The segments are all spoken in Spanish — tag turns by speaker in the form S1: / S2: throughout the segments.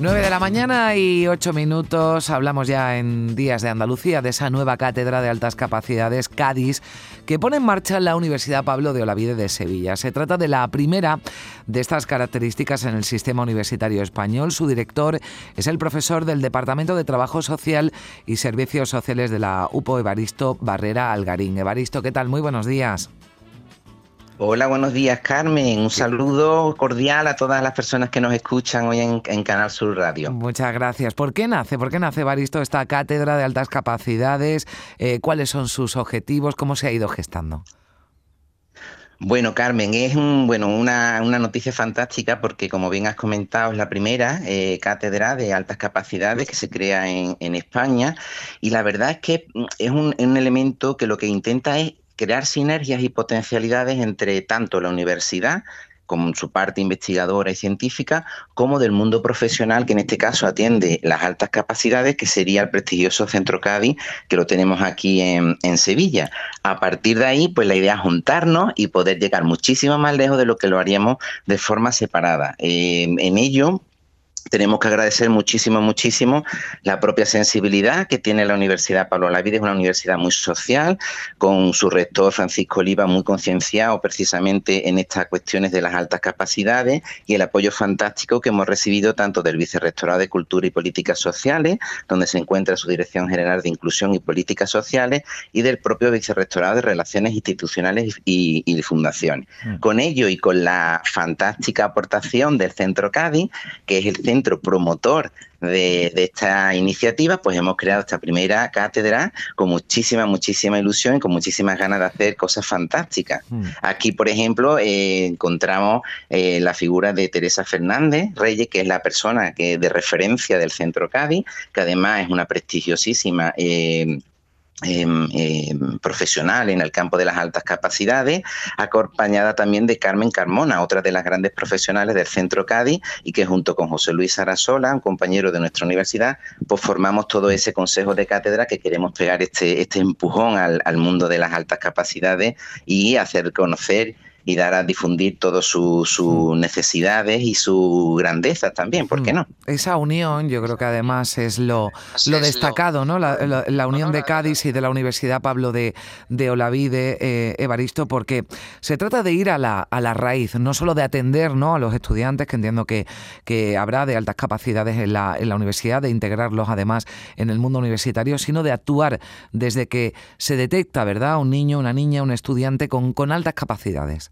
S1: 9 de la mañana y 8 minutos. Hablamos ya en Días de Andalucía de esa nueva cátedra de altas capacidades, Cádiz, que pone en marcha la Universidad Pablo de Olavide de Sevilla. Se trata de la primera de estas características en el sistema universitario español. Su director es el profesor del Departamento de Trabajo Social y Servicios Sociales de la UPO, Evaristo Barrera Algarín. Evaristo, ¿qué tal? Muy buenos días.
S2: Hola, buenos días Carmen. Un saludo cordial a todas las personas que nos escuchan hoy en, Canal Sur Radio.
S1: Muchas gracias. ¿Por qué nace? ¿Por qué nace Baristo esta cátedra de altas capacidades? Eh, ¿Cuáles son sus objetivos? ¿Cómo se ha ido gestando?
S2: Bueno, Carmen, es un, bueno, una, noticia fantástica porque, como bien has comentado, es la primera eh, cátedra de altas capacidades que se crea en, España y la verdad es que mm, es un, un elemento que lo que intenta es crear sinergias y potencialidades entre tanto la universidad como su parte investigadora y científica, como del mundo profesional, que en este caso atiende las altas capacidades, que sería el prestigioso Centro Cádiz, que lo tenemos aquí en, Sevilla. A partir de ahí, pues la idea es juntarnos y poder llegar muchísimo más lejos de lo que lo haríamos de forma separada. Eh, en ello, tenemos que agradecer muchísimo, muchísimo la propia sensibilidad que tiene la Universidad Pablo Lavide, es una universidad muy social, con su rector Francisco Oliva muy concienciado precisamente en estas cuestiones de las altas capacidades y el apoyo fantástico que hemos recibido tanto del Vicerrectorado de Cultura y Políticas Sociales, donde se encuentra su Dirección General de Inclusión y Políticas Sociales, y del propio Vicerrectorado de Relaciones Institucionales y, y Fundaciones. Mm. Con ello y con la fantástica aportación del Centro Cádiz, que es el centro promotor de, esta iniciativa, pues hemos creado esta primera cátedra con muchísima, muchísima ilusión y con muchísimas ganas de hacer cosas fantásticas. Hmm. Aquí, por ejemplo, eh, encontramos eh, la figura de Teresa Fernández Reyes, que es la persona que de referencia del Centro Cádiz, que además es una prestigiosísima eh, Em, profesional en el campo de las altas capacidades, acompañada también de Carmen Carmona, otra de las grandes profesionales del Centro Cádiz, y que junto con José Luis Arasola, un compañero de nuestra universidad, pues formamos todo ese consejo de cátedra que queremos pegar este, este empujón al, al mundo de las altas capacidades y hacer conocer y dar a difundir todas sus necesidades y su grandeza también, ¿por qué mm. no?
S1: Esa unión yo creo que además es lo, lo destacado, ¿no? La, unión de Cádiz y de la Universidad Pablo de, de Olavide, eh, Evaristo, porque se trata de ir a la, a la raíz, no solo de atender ¿no? a los estudiantes, que entiendo que, que habrá de altas capacidades en la, en la universidad, de integrarlos además en el mundo universitario, sino de actuar desde que se detecta, ¿verdad?, un niño, una niña, un estudiante con, con altas capacidades.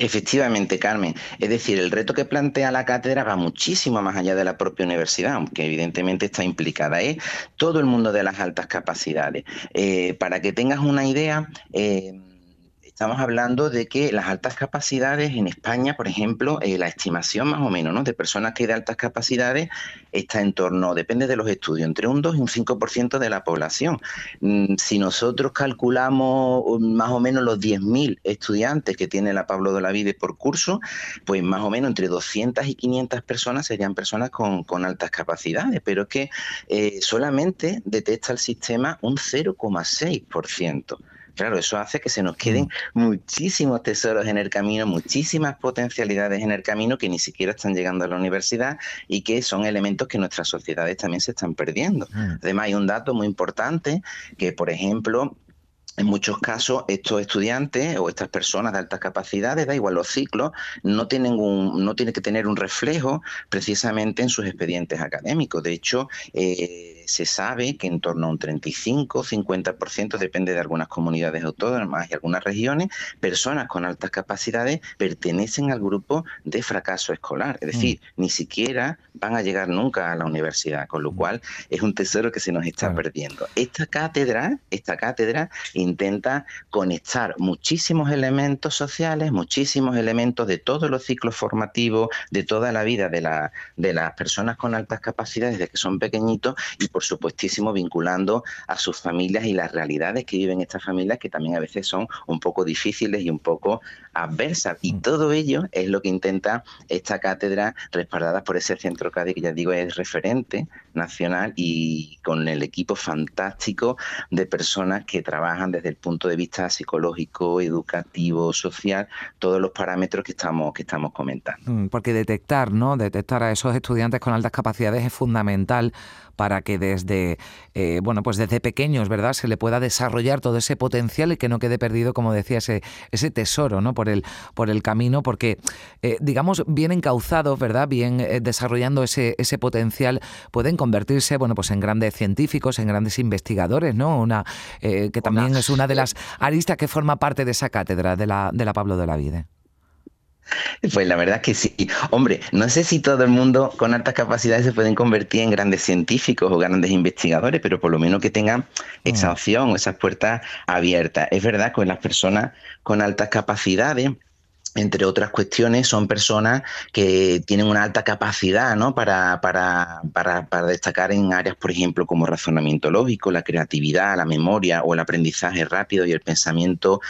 S2: Efectivamente, Carmen. Es decir, el reto que plantea la cátedra va muchísimo más allá de la propia universidad, aunque evidentemente está implicada. Es todo el mundo de las altas capacidades. Eh, para que tengas una idea, eh, Estamos hablando de que las altas capacidades en España, por ejemplo, eh, la estimación más o menos ¿no? de personas que hay de altas capacidades está en torno, depende de los estudios, entre un 2 y un 5% de la población. Mm, si nosotros calculamos um, más o menos los 10.000 estudiantes que tiene la Pablo de la por curso, pues más o menos entre 200 y 500 personas serían personas con, altas capacidades, pero es que eh, solamente detecta el sistema un 0,6%. Claro, eso hace que se nos queden mm. muchísimos tesoros en el camino, muchísimas potencialidades en el camino que ni siquiera están llegando a la universidad y que son elementos que nuestras sociedades también se están perdiendo. Mm. Además, hay un dato muy importante que, por ejemplo, en muchos casos, estos estudiantes o estas personas de altas capacidades, da igual los ciclos, no tienen, un, no tienen que tener un reflejo precisamente en sus expedientes académicos. De hecho, eh, se sabe que en torno a un 35-50%, depende de algunas comunidades autónomas y algunas regiones, personas con altas capacidades pertenecen al grupo de fracaso escolar. Es decir, mm. ni siquiera van a llegar nunca a la universidad, con lo mm. cual es un tesoro que se nos está perdiendo. Esta cátedra, esta cátedra intenta conectar muchísimos elementos sociales, muchísimos elementos de todos los ciclos formativos, de toda la vida de, la, de las personas con altas capacidades desde que son pequeñitos y por supuestísimo vinculando a sus familias y las realidades que viven estas familias que también a veces son un poco difíciles y un poco adversas. Y mm. todo ello es lo que intenta esta cátedra respaldada por ese centro Cádiz que ya digo es referente nacional y con el equipo fantástico de personas que trabajan desde el punto de vista psicológico, educativo, social, todos los parámetros que estamos, que estamos comentando.
S1: Mm, porque detectar, ¿no? Detectar a esos estudiantes con altas capacidades es fundamental para que desde eh, bueno pues desde pequeños verdad se le pueda desarrollar todo ese potencial y que no quede perdido como decía ese, ese tesoro no por el por el camino porque eh, digamos bien encauzados verdad bien eh, desarrollando ese ese potencial pueden convertirse bueno pues en grandes científicos en grandes investigadores no una que también es una de las aristas que forma parte de esa cátedra de la de la Pablo de la Vida
S2: pues la verdad es que sí. Hombre, no sé si todo el mundo con altas capacidades se pueden convertir en grandes científicos o grandes investigadores, pero por lo menos que tengan esa mm. opción, esas puertas abiertas. Es verdad que las personas con altas capacidades entre otras cuestiones, son personas que tienen una alta capacidad ¿no? para, para, para, para, destacar en áreas, por ejemplo, como razonamiento lógico, la creatividad, la memoria o el aprendizaje rápido y el pensamiento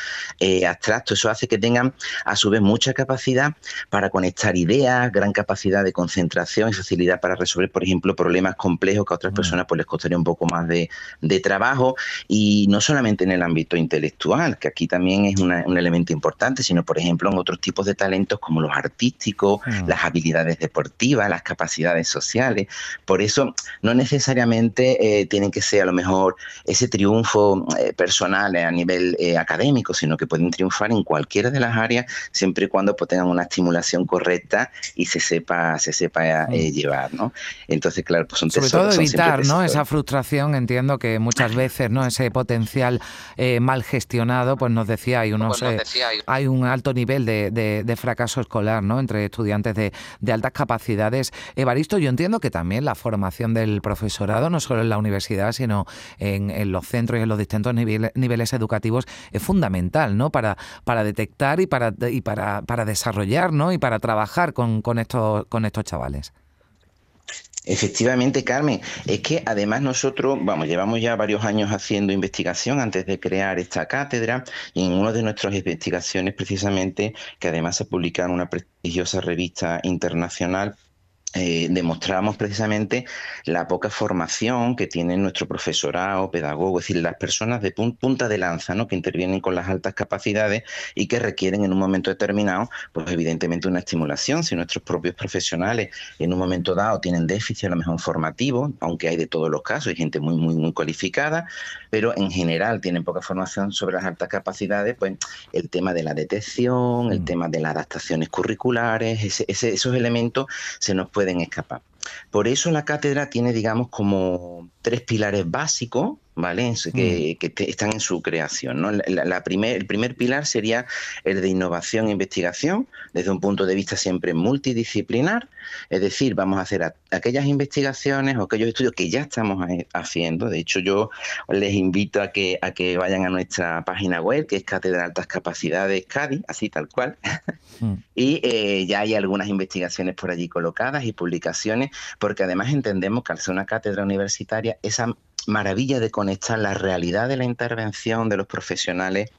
S2: eh, abstracto. Eso hace que tengan, a su vez, mucha capacidad para conectar ideas, gran capacidad de concentración y facilidad para resolver, por ejemplo, problemas complejos que a otras mm. personas pues, les costaría un poco más de, de, trabajo. Y no solamente en el ámbito intelectual, que aquí también es un elemento importante, sino, por ejemplo, en otros tipos de talentos como los artísticos, mm. las habilidades deportivas, las capacidades sociales. Por eso no necesariamente eh, tienen que ser a lo mejor ese triunfo eh, personal a nivel eh, académico, sino que pueden triunfar en cualquiera de las áreas siempre y cuando pues, tengan una estimulación correcta y se sepa, se sepa mm. llevar, ¿no? Entonces, claro, pues son
S1: Sobre todo evitar, ¿no? Esa frustración, entiendo que muchas veces, ¿no? Ese potencial mal gestionado, pues nos decía, hay unos, hay un alto nivel de de, fracaso escolar ¿no? entre estudiantes de, altas capacidades. Evaristo, yo entiendo que también la formación del profesorado, no solo en la universidad, sino en, los centros y en los distintos niveles, educativos, es fundamental ¿no? para, para detectar y para, y para, para desarrollar ¿no? y para trabajar con, con, estos, con estos chavales.
S2: Efectivamente, Carmen, es que además nosotros, vamos, llevamos ya varios años haciendo investigación antes de crear esta cátedra y en una de nuestras investigaciones precisamente, que además se publica en una prestigiosa revista internacional, eh, demostramos precisamente la poca formación que tiene nuestro profesorado, pedagogo, es decir, las personas de punta de lanza, ¿no? que intervienen con las altas capacidades y que requieren en un momento determinado, pues evidentemente una estimulación. Si nuestros propios profesionales en un momento dado tienen déficit a lo mejor formativo, aunque hay de todos los casos, hay gente muy, muy, muy cualificada, pero en general tienen poca formación sobre las altas capacidades, pues el tema de la detección, el mm. tema de las adaptaciones curriculares, esos elementos se nos pueden escapar. Por eso la cátedra tiene, digamos, como tres pilares básicos ¿vale? Que, mm. están en su creación. ¿no? La, primer, el primer pilar sería el de innovación e investigación, desde un punto de vista siempre multidisciplinar, es decir, vamos a hacer aquellas investigaciones o aquellos estudios que ya estamos haciendo. De hecho, yo les invito a que, a que vayan a nuestra página web, que es Cátedra de Altas Capacidades Cádiz, así tal cual. Mm. y eh, ya hay algunas investigaciones por allí colocadas y publicaciones, porque además entendemos que al ser una cátedra universitaria, esa maravilla de conectar la realidad de la intervención de los profesionales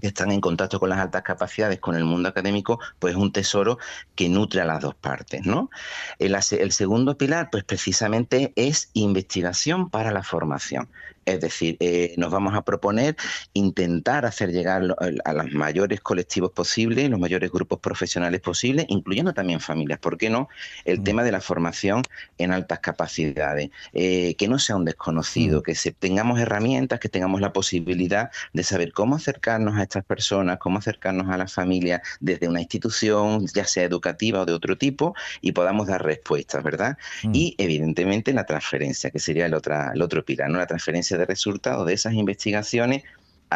S2: que están en contacto con las altas capacidades, con el mundo académico, pues es un tesoro que nutre a las dos partes, ¿no? El, el segundo pilar, pues precisamente es investigación para la formación. Es decir, eh, nos vamos a proponer intentar hacer llegar a los mayores colectivos posibles, los mayores grupos profesionales posibles, incluyendo también familias. ¿Por qué no? El mm. tema de la formación en altas capacidades, eh, que no sea un desconocido, mm. que se, tengamos herramientas, que tengamos la posibilidad de saber cómo acercarnos a estas personas, cómo acercarnos a las familias desde una institución, ya sea educativa o de otro tipo, y podamos dar respuestas, ¿verdad? Mm. Y evidentemente la transferencia, que sería el, otra, el otro pilar, ¿no? La transferencia de resultados de esas investigaciones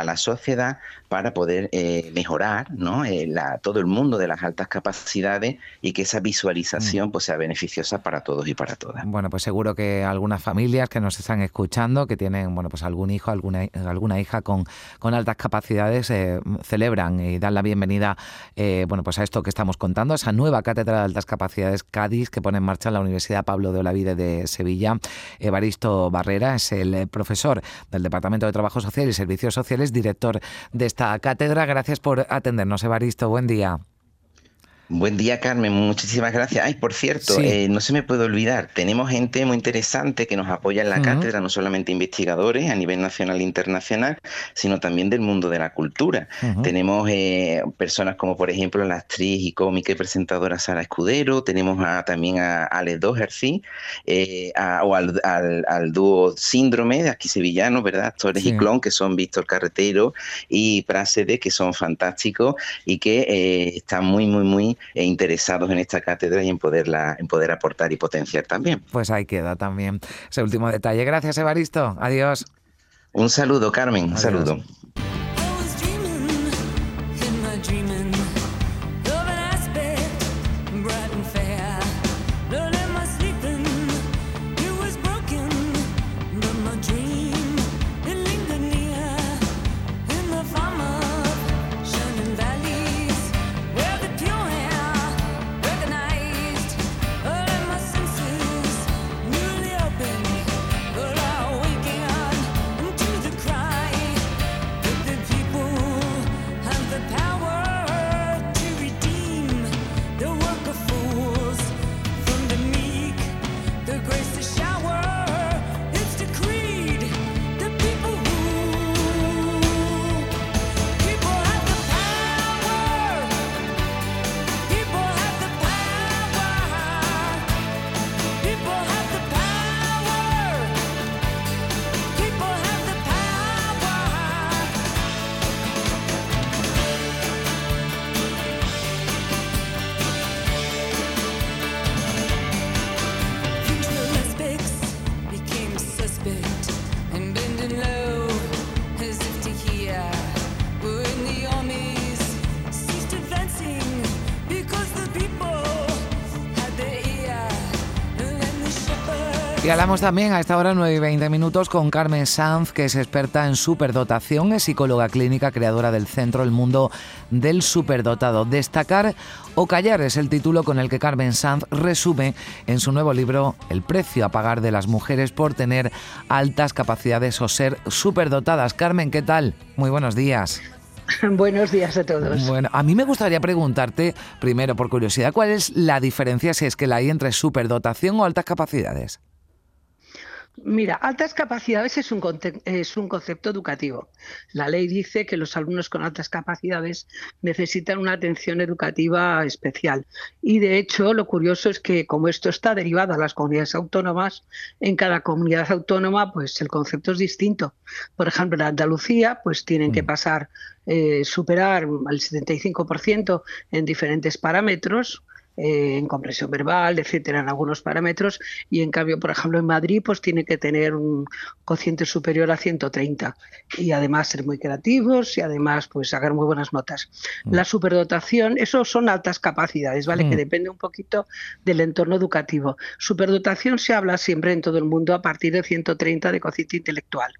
S2: a la sociedad para poder eh, mejorar ¿no? Eh, todo el mundo de las altas capacidades y que esa visualización mm. pues, sea beneficiosa para todos y para todas.
S1: Bueno, pues seguro que algunas familias que nos están escuchando, que tienen bueno, pues algún hijo, alguna, alguna hija con, con altas capacidades, eh, celebran y dan la bienvenida bueno, pues a esto que estamos contando, a esa nueva cátedra de altas capacidades Cádiz que pone en marcha la Universidad Pablo de Olavide de Sevilla. Evaristo Barrera es el profesor del Departamento de Trabajo Social y Servicios Sociales, director de esta cátedra. Gracias por atendernos, Evaristo. Buen día.
S2: Buen día, Carmen. Muchísimas gracias. Ay, por cierto, eh, no se me puede olvidar, tenemos gente muy interesante que nos apoya en la cátedra, no solamente investigadores a nivel nacional e internacional, sino también del mundo de la cultura. Tenemos eh, personas como, por ejemplo, la actriz y cómica y presentadora Sara Escudero, tenemos también a Alex Doherty, eh, o al, dúo Síndrome de aquí sevillano, ¿verdad? Actores y clon, que son Víctor Carretero y Prásede, que son fantásticos y que están muy, muy, muy interesados en esta cátedra y en poderla, en poder aportar y potenciar también.
S1: Pues ahí queda también ese último detalle. Gracias, Evaristo. Adiós.
S2: Un saludo, Carmen. Un saludo.
S1: Y hablamos también a esta hora 9 y 20 minutos con Carmen Sanz, que es experta en superdotación, es psicóloga clínica, creadora del Centro El Mundo del Superdotado. Destacar o callar es el título con el que Carmen Sanz resume en su nuevo libro El precio a pagar de las mujeres por tener altas capacidades o ser superdotadas. Carmen, ¿qué tal? Muy buenos días.
S3: Buenos días a todos.
S1: Bueno, a mí me gustaría preguntarte, primero por curiosidad, ¿cuál es la diferencia, si es que la hay, entre superdotación o altas capacidades?
S3: Mira, altas capacidades es un, es un concepto educativo. La ley dice que los alumnos con altas capacidades necesitan una atención educativa especial. Y de hecho, lo curioso es que como esto está derivado a las comunidades autónomas, en cada comunidad autónoma, pues el concepto es distinto. Por ejemplo, en Andalucía, pues tienen que mm. pasar, eh, superar el 75% en diferentes parámetros en compresión verbal, etcétera, en algunos parámetros, y en cambio, por ejemplo, en Madrid, pues tiene que tener un cociente superior a 130 y además ser muy creativos y además, pues sacar muy buenas notas. Mm. La superdotación, eso son altas capacidades, ¿vale? Que mm. depende un poquito del entorno educativo. Superdotación se habla siempre en todo el mundo a partir de 130 de cociente intelectual.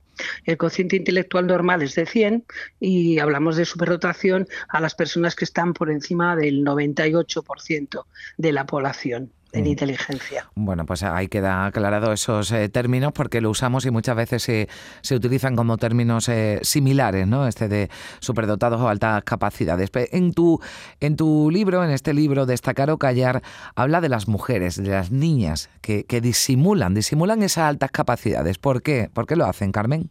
S3: El cociente intelectual normal es de 100 y hablamos de superdotación a las personas que están por encima del 98% de la población en mm. inteligencia.
S1: Bueno, pues ahí queda aclarado esos eh, términos porque lo usamos y muchas veces se, se utilizan como términos eh, similares, ¿no? Este de superdotados o altas capacidades. En tu, en tu libro, en este libro, Destacar o Callar, habla de las mujeres, de las niñas que, que disimulan, disimulan esas altas capacidades. ¿Por qué? ¿Por qué lo hacen, Carmen?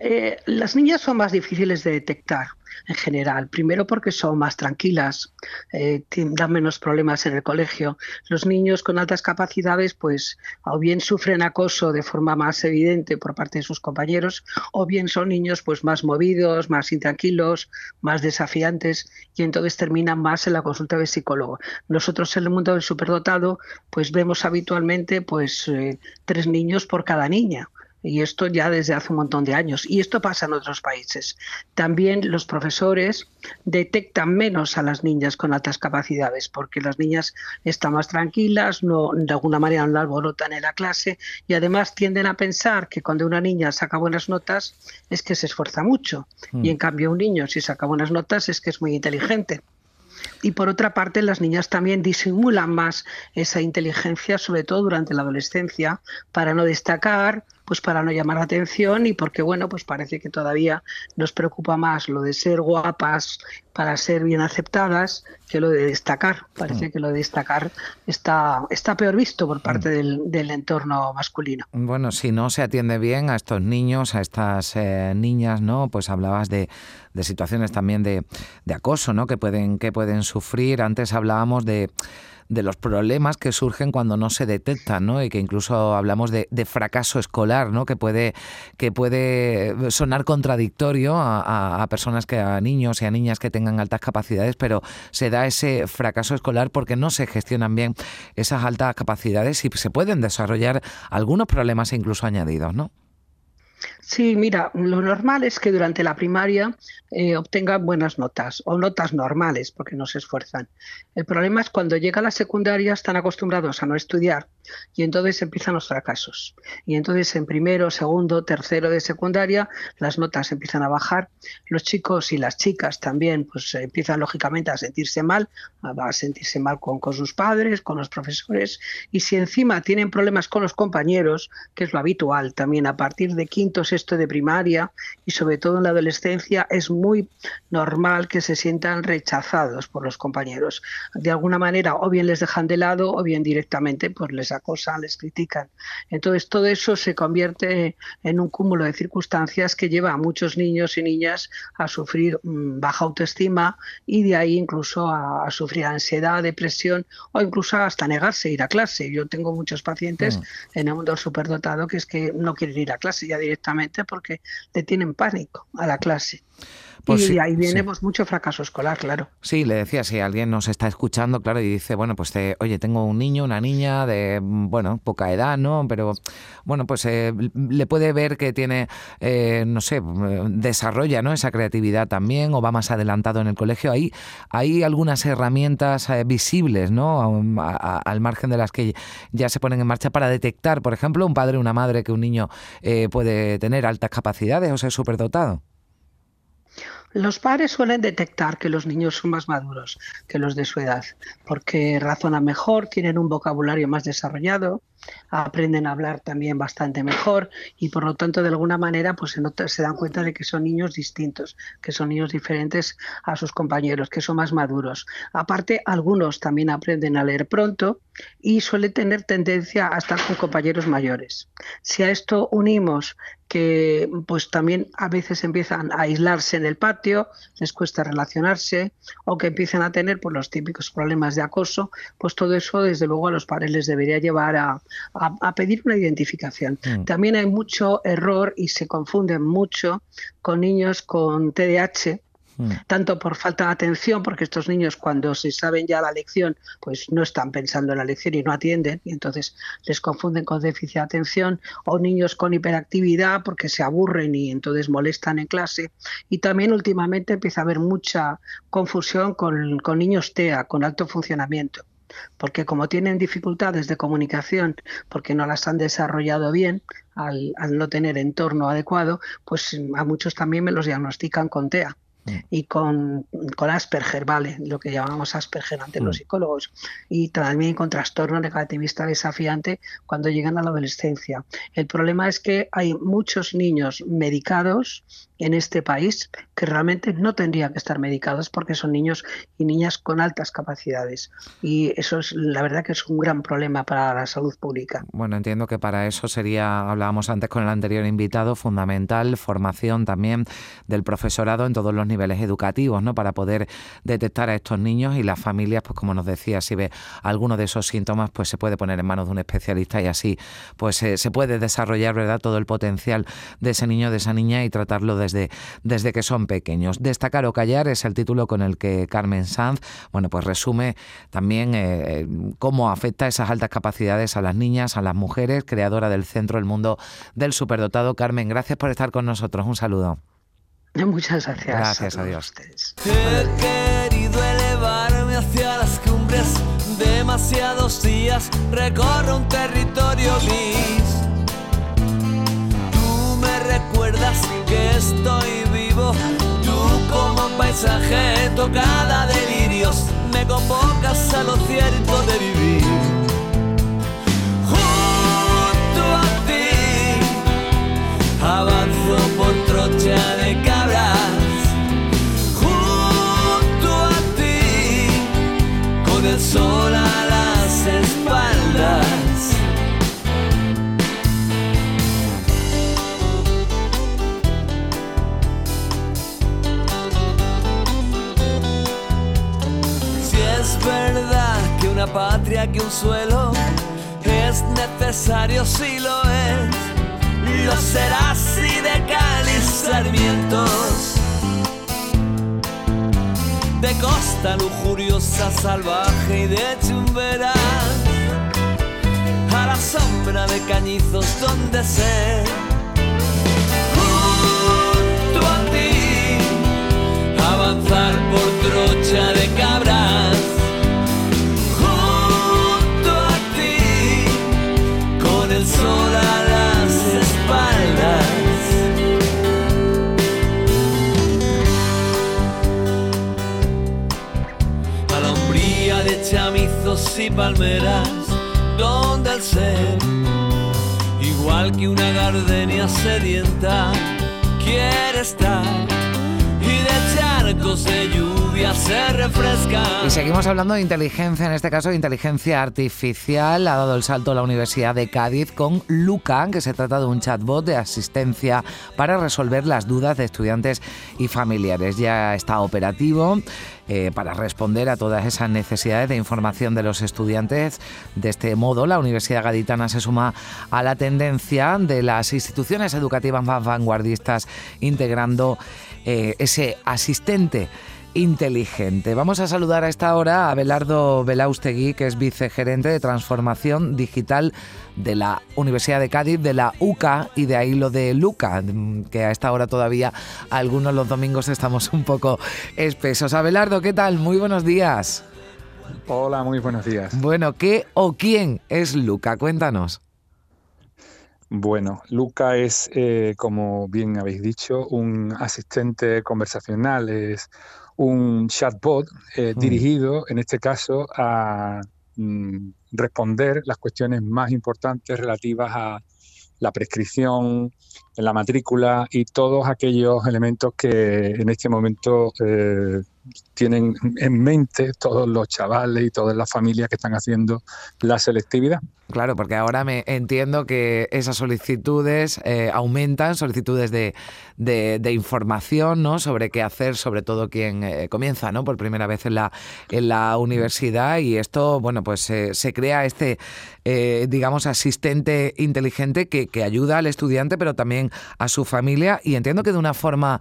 S3: Eh, las niñas son más difíciles de detectar en general. Primero porque son más tranquilas, eh, dan menos problemas en el colegio. Los niños con altas capacidades, pues, o bien sufren acoso de forma más evidente por parte de sus compañeros, o bien son niños, pues, más movidos, más intranquilos, más desafiantes, y entonces terminan más en la consulta del psicólogo. Nosotros en el mundo del superdotado, pues, vemos habitualmente, pues, eh, tres niños por cada niña. Y esto ya desde hace un montón de años. Y esto pasa en otros países. También los profesores detectan menos a las niñas con altas capacidades, porque las niñas están más tranquilas, no, de alguna manera no alborotan en la clase y además tienden a pensar que cuando una niña saca buenas notas es que se esfuerza mucho. Y en mm. cambio un niño si saca buenas notas es que es muy inteligente. Y por otra parte, las niñas también disimulan más esa inteligencia, sobre todo durante la adolescencia, para no destacar, pues para no llamar la atención y porque, bueno, pues parece que todavía nos preocupa más lo de ser guapas para ser bien aceptadas que lo de destacar. Parece mm. que lo de destacar está, está peor visto por parte mm. del, entorno masculino.
S1: Bueno, si no se atiende bien a estos niños, a estas eh, niñas, ¿no? Pues hablabas de, de situaciones también de, de acoso, ¿no? Que pueden, que pueden sufrir. Antes hablábamos de de los problemas que surgen cuando no se detectan, ¿no? Y que incluso hablamos de, fracaso escolar, ¿no? Que puede, que puede sonar contradictorio a, personas que, a niños y a niñas que tengan altas capacidades, pero se da ese fracaso escolar porque no se gestionan bien esas altas capacidades y se pueden desarrollar algunos problemas incluso añadidos, ¿no?
S3: Sí, mira, lo normal es que durante la primaria eh, obtengan buenas notas o notas normales porque no se esfuerzan. El problema es cuando llega a la secundaria están acostumbrados a no estudiar y entonces empiezan los fracasos. Y entonces en primero, segundo, tercero de secundaria las notas empiezan a bajar. Los chicos y las chicas también pues empiezan lógicamente a sentirse mal, a sentirse mal con, con sus padres, con los profesores y si encima tienen problemas con los compañeros, que es lo habitual también a partir de quinto esto de primaria y sobre todo en la adolescencia es muy normal que se sientan rechazados por los compañeros. De alguna manera o bien les dejan de lado o bien directamente pues les acosan, les critican. Entonces todo eso se convierte en un cúmulo de circunstancias que lleva a muchos niños y niñas a sufrir mm, baja autoestima y de ahí incluso a, sufrir ansiedad, depresión o incluso hasta negarse a ir a clase. Yo tengo muchos pacientes mm. en el mundo superdotado que es que no quieren ir a clase ya directamente porque le tienen pánico a la clase. Pues y ahí viene pues, mucho fracaso escolar, claro.
S1: Sí, le decía, si alguien nos está escuchando, claro, y dice, bueno, pues oye, tengo un niño, una niña de, bueno, poca edad, ¿no? Pero, bueno, pues eh, le puede ver que tiene, eh, no sé, desarrolla, ¿no? Esa creatividad también, o va más adelantado en el colegio. Ahí hay algunas herramientas eh, visibles, ¿no? al margen de las que ya se ponen en marcha para detectar, por ejemplo, un padre o una madre que un niño puede tener altas capacidades o ser superdotado.
S3: Los padres suelen detectar que los niños son más maduros que los de su edad, porque razonan mejor, tienen un vocabulario más desarrollado, aprenden a hablar también bastante mejor y por lo tanto de alguna manera pues se, se dan cuenta de que son niños distintos, que son niños diferentes a sus compañeros, que son más maduros. Aparte, algunos también aprenden a leer pronto y suelen tener tendencia a estar con compañeros mayores. Si a esto unimos que pues también a veces empiezan a aislarse en el patio, les cuesta relacionarse o que empiezan a tener pues, los típicos problemas de acoso, pues todo eso desde luego a los padres les debería llevar a, pedir una identificación. Mm. También hay mucho error y se confunden mucho con niños con TDAH Mm. tanto por falta de atención, porque estos niños cuando se saben ya la lección, pues no están pensando en la lección y no atienden, y entonces les confunden con déficit de atención, o niños con hiperactividad porque se aburren y entonces molestan en clase. Y también últimamente empieza a haber mucha confusión con, niños TEA, con alto funcionamiento porque como tienen dificultades de comunicación, porque no las han desarrollado bien, al, al, no tener entorno adecuado, pues a muchos también me los diagnostican con TEA y con, con, Asperger, ¿vale? Lo que llamamos Asperger ante los mm. psicólogos. Y también con trastorno negativista desafiante cuando llegan a la adolescencia. El problema es que hay muchos niños medicados en este país que realmente no tendrían que estar medicados porque son niños y niñas con altas capacidades. Y eso es, la verdad que es un gran problema para la salud pública.
S1: Bueno, entiendo que para eso sería, hablábamos antes con el anterior invitado, fundamental formación también del profesorado en todos los niveles educativos, ¿no? Para poder detectar a estos niños y las familias, pues como nos decía, si ve alguno de esos síntomas, pues se puede poner en manos de un especialista y así pues eh, se puede desarrollar, ¿verdad? Todo el potencial de ese niño, de esa niña y tratarlo desde, desde que son pequeños. Destacar o callar es el título con el que Carmen Sanz, bueno, pues resume también eh, cómo afecta esas altas capacidades a las niñas, a las mujeres, creadora del Centro del Mundo del Superdotado. Carmen, gracias por estar con nosotros. Un saludo.
S3: Muchas gracias.
S1: Gracias a, Dios.
S4: He querido elevarme hacia las cumbres. Demasiados días recorro un territorio gris. Estoy vivo. Tú como paisaje tocada de lirios me convocas a lo cierto de vivir. Necesario, si lo es lo serás y de cáliz sarmientos. De costa lujuriosa, salvaje y de chumberas. A la sombra de cañizos donde ser. Junto a ti, avanzar por palmeras, donde el ser, igual que una gardenia sedienta, quiere estar y de lluvia.
S1: Y seguimos hablando de inteligencia, en este caso de inteligencia artificial. Ha dado el salto a la Universidad de Cádiz con Luca, que se trata de un chatbot de asistencia para resolver las dudas de estudiantes y familiares. Ya está operativo eh, para responder a todas esas necesidades de información de los estudiantes. De este modo, la Universidad Gaditana se suma a la tendencia de las instituciones educativas más vanguardistas integrando eh, ese asistente inteligente. Vamos a saludar a esta hora a Belardo Belaustegui, que es vicegerente de transformación digital de la Universidad de Cádiz, de la UCA y de ahí lo de Luca, que a esta hora todavía algunos los domingos estamos un poco espesos. Abelardo, ¿qué tal? Muy buenos días.
S5: Hola, muy buenos días.
S1: Bueno, ¿qué o quién es Luca? Cuéntanos.
S5: Bueno, Luca es, eh, como bien habéis dicho, un asistente conversacional, es un chatbot eh, mm. dirigido, en este caso, a mm, responder las cuestiones más importantes relativas a la prescripción, la matrícula y todos aquellos elementos que en este momento eh, tienen en mente todos los chavales y todas las familias que están haciendo la selectividad.
S1: Claro, porque ahora me entiendo que esas solicitudes eh, aumentan, solicitudes de, de, información ¿no? sobre qué hacer, sobre todo quien eh, comienza ¿no? por primera vez en la, en la universidad y esto, bueno, pues se crea este, eh, digamos, asistente inteligente que, que, ayuda al estudiante, pero también a su familia y entiendo que de una forma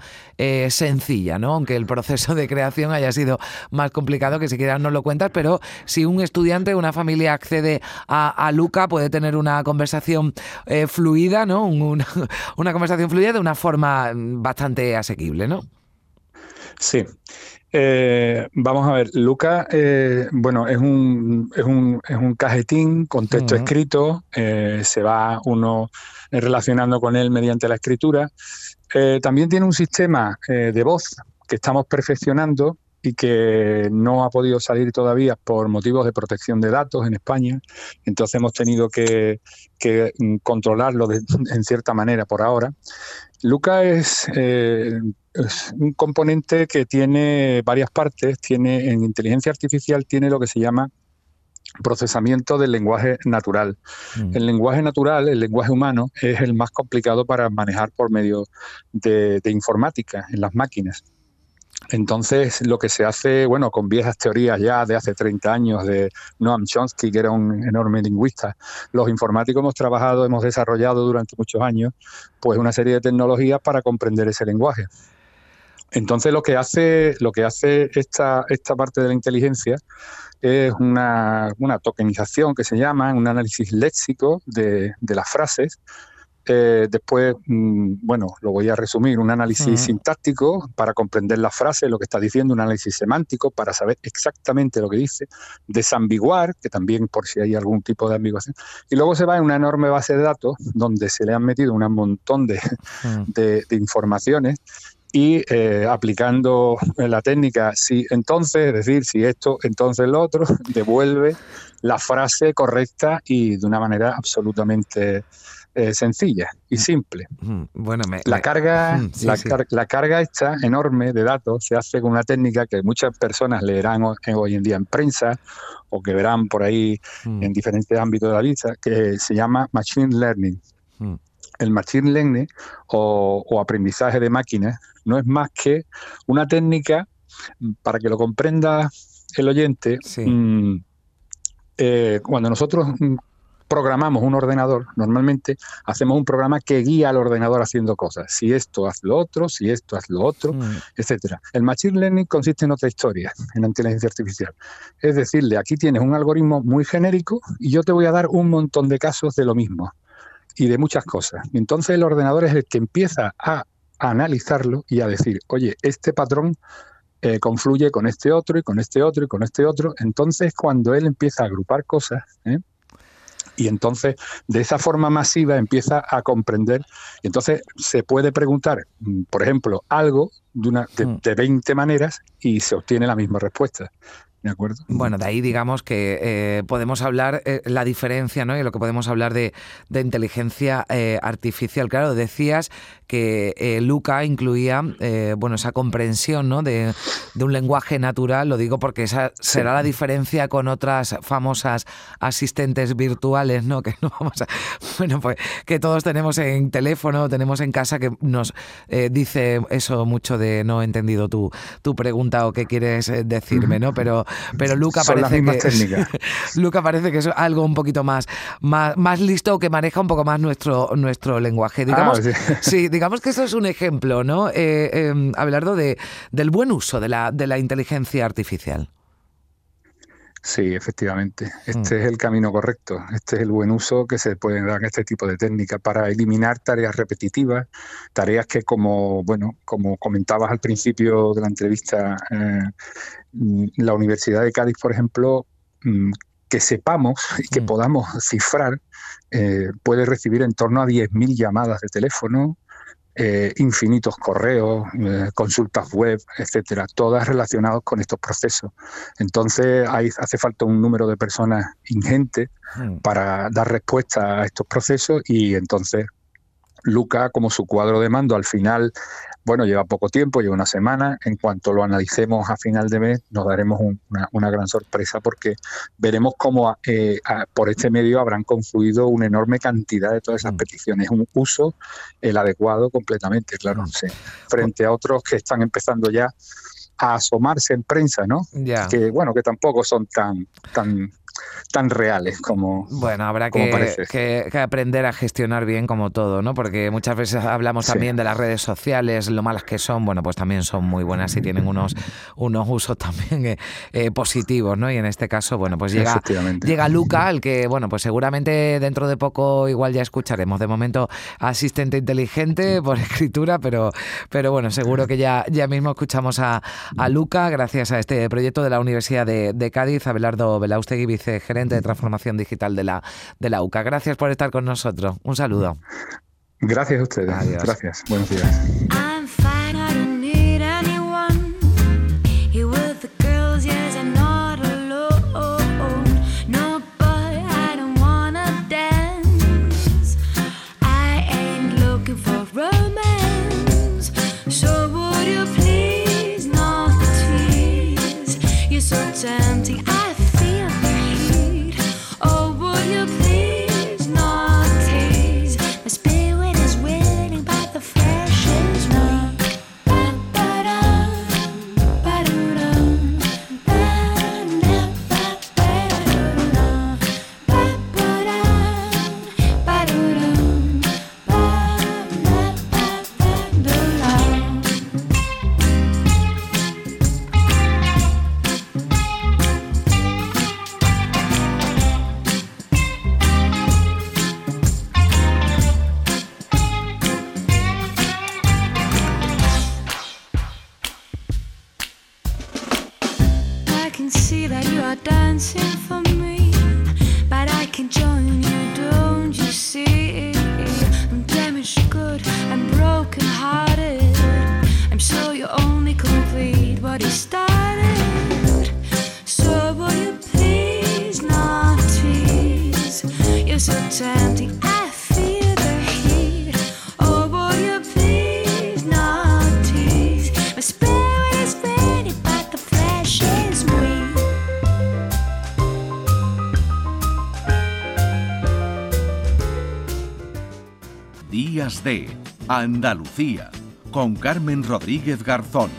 S1: sencilla, ¿no? aunque el proceso de creación haya sido más complicado, que siquiera no lo cuentas, pero si un estudiante, una familia accede a, a Luca puede tener una conversación eh, fluida, ¿no? Una, una, conversación fluida de una forma bastante asequible, ¿no?
S5: Sí. Eh, vamos a ver, Luca, eh, bueno, es un, es, un, es un cajetín con texto escrito, se va uno relacionando con él mediante la escritura. también tiene un sistema de voz que estamos perfeccionando y que no ha podido salir todavía por motivos de protección de datos en España. Entonces hemos tenido que, mm, controlarlo en cierta manera por ahora. Luca es, eh, es, un componente que tiene varias partes. Tiene en inteligencia artificial tiene lo que se llama procesamiento del lenguaje natural. Mm. El lenguaje natural, el lenguaje humano, es el más complicado para manejar por medio de informática en las máquinas. Entonces, lo que se hace, bueno, con viejas teorías ya de hace 30 años de Noam Chomsky, que era un enorme lingüista, los informáticos hemos trabajado, hemos desarrollado durante muchos años, pues una serie de tecnologías para comprender ese lenguaje. Entonces, lo que hace, lo que hace esta, esta parte de la inteligencia es una, tokenización que se llama, un análisis léxico de, de las frases, eh, después, mm, bueno, lo voy a resumir, un análisis sintáctico para comprender la frase, lo que está diciendo, un análisis semántico para saber exactamente lo que dice, desambiguar, que también por si hay algún tipo de ambiguación, y luego se va en una enorme base de datos donde se le han metido un montón de, de, informaciones y eh, aplicando la técnica si entonces, es decir, si esto, entonces lo otro, devuelve la frase correcta y de una manera absolutamente eh, sencilla y simple. Bueno, la, carga, la, carga esta enorme de datos se hace con una técnica que muchas personas leerán hoy en día en prensa o que verán por ahí en diferentes ámbitos de la vida, que se llama Machine Learning. El Machine Learning o, aprendizaje de máquinas no es más que una técnica, para que lo comprenda el oyente, mm, eh, cuando nosotros programamos un ordenador, normalmente hacemos un programa que guía al ordenador haciendo cosas. Si esto, haz lo otro, si esto, haz lo otro, mm. etcétera. El Machine Learning consiste en otra historia, en la inteligencia artificial. Es decirle, aquí tienes un algoritmo muy genérico y yo te voy a dar un montón de casos de lo mismo y de muchas cosas. Y entonces el ordenador es el que empieza a, analizarlo y a decir, oye, este patrón eh, confluye con este otro y con este otro y con este otro. Entonces, cuando él empieza a agrupar cosas, ¿eh? Y entonces de esa forma masiva empieza a comprender y entonces se puede preguntar, mm, por ejemplo, algo de, una, de, 20 mm. maneras y se obtiene la misma respuesta. ¿De acuerdo?
S1: Bueno, de ahí digamos que eh, podemos hablar eh, la diferencia, ¿no? Y lo que podemos hablar de, inteligencia eh, artificial. Claro, decías que Luca incluía, bueno, esa comprensión, ¿no? De, un lenguaje natural. Lo digo porque esa será la diferencia con otras famosas asistentes virtuales, ¿no? Que no vamos a, bueno, pues que todos tenemos en teléfono, tenemos en casa que nos dice eso mucho de no he entendido tu, tu pregunta o qué quieres decirme, ¿no? Pero pero Luca parece que Luca parece que es algo un poquito más, más, más listo que maneja un poco más nuestro, nuestro lenguaje. Digamos, ah, sí. digamos que eso es un ejemplo, ¿no? Eh, em, Abelardo, de, del buen uso de la, de la inteligencia artificial.
S5: Sí, efectivamente. Este mm. es el camino correcto. Este es el buen uso que se puede dar en este tipo de técnica para eliminar tareas repetitivas, tareas que, como bueno, como comentabas al principio de la entrevista, eh, la Universidad de Cádiz, por ejemplo, mm, que sepamos y que mm. podamos cifrar, eh, puede recibir en torno a 10.000 llamadas de teléfono, eh, infinitos correos, eh, consultas web, etcétera, todas relacionadas con estos procesos. Entonces, hace falta un número de personas ingente hmm. para dar respuesta a estos procesos y entonces Luca, como su cuadro de mando, al final bueno, lleva poco tiempo, lleva una semana. En cuanto lo analicemos a final de mes, nos daremos una, gran sorpresa porque veremos cómo eh, por este medio habrán confluido una enorme cantidad de todas esas mm. peticiones. Un uso el adecuado completamente, claro, mm. frente a otros que están empezando ya a asomarse en prensa, ¿no? Que bueno, que tampoco son tan, tan tan reales como.
S1: Bueno, habrá que, aprender a gestionar bien como todo, ¿no? Porque muchas veces hablamos también de las redes sociales, lo malas que son, bueno, pues también son muy buenas y tienen unos, unos usos también eh, eh, positivos, ¿no? Y en este caso, bueno, pues llega, llega Luca, al que, bueno, pues seguramente dentro de poco igual ya escucharemos. De momento, asistente inteligente por escritura, pero, pero bueno, seguro que ya, ya mismo escuchamos a, a Luca gracias a este proyecto de la Universidad de, de Cádiz, Abelardo Belaustegui, gerente de transformación digital de la, de la UCA. Gracias por estar con nosotros. Un saludo.
S5: Gracias a ustedes. Gracias. Buenos días.
S6: Andalucía con Carmen Rodríguez Garzón.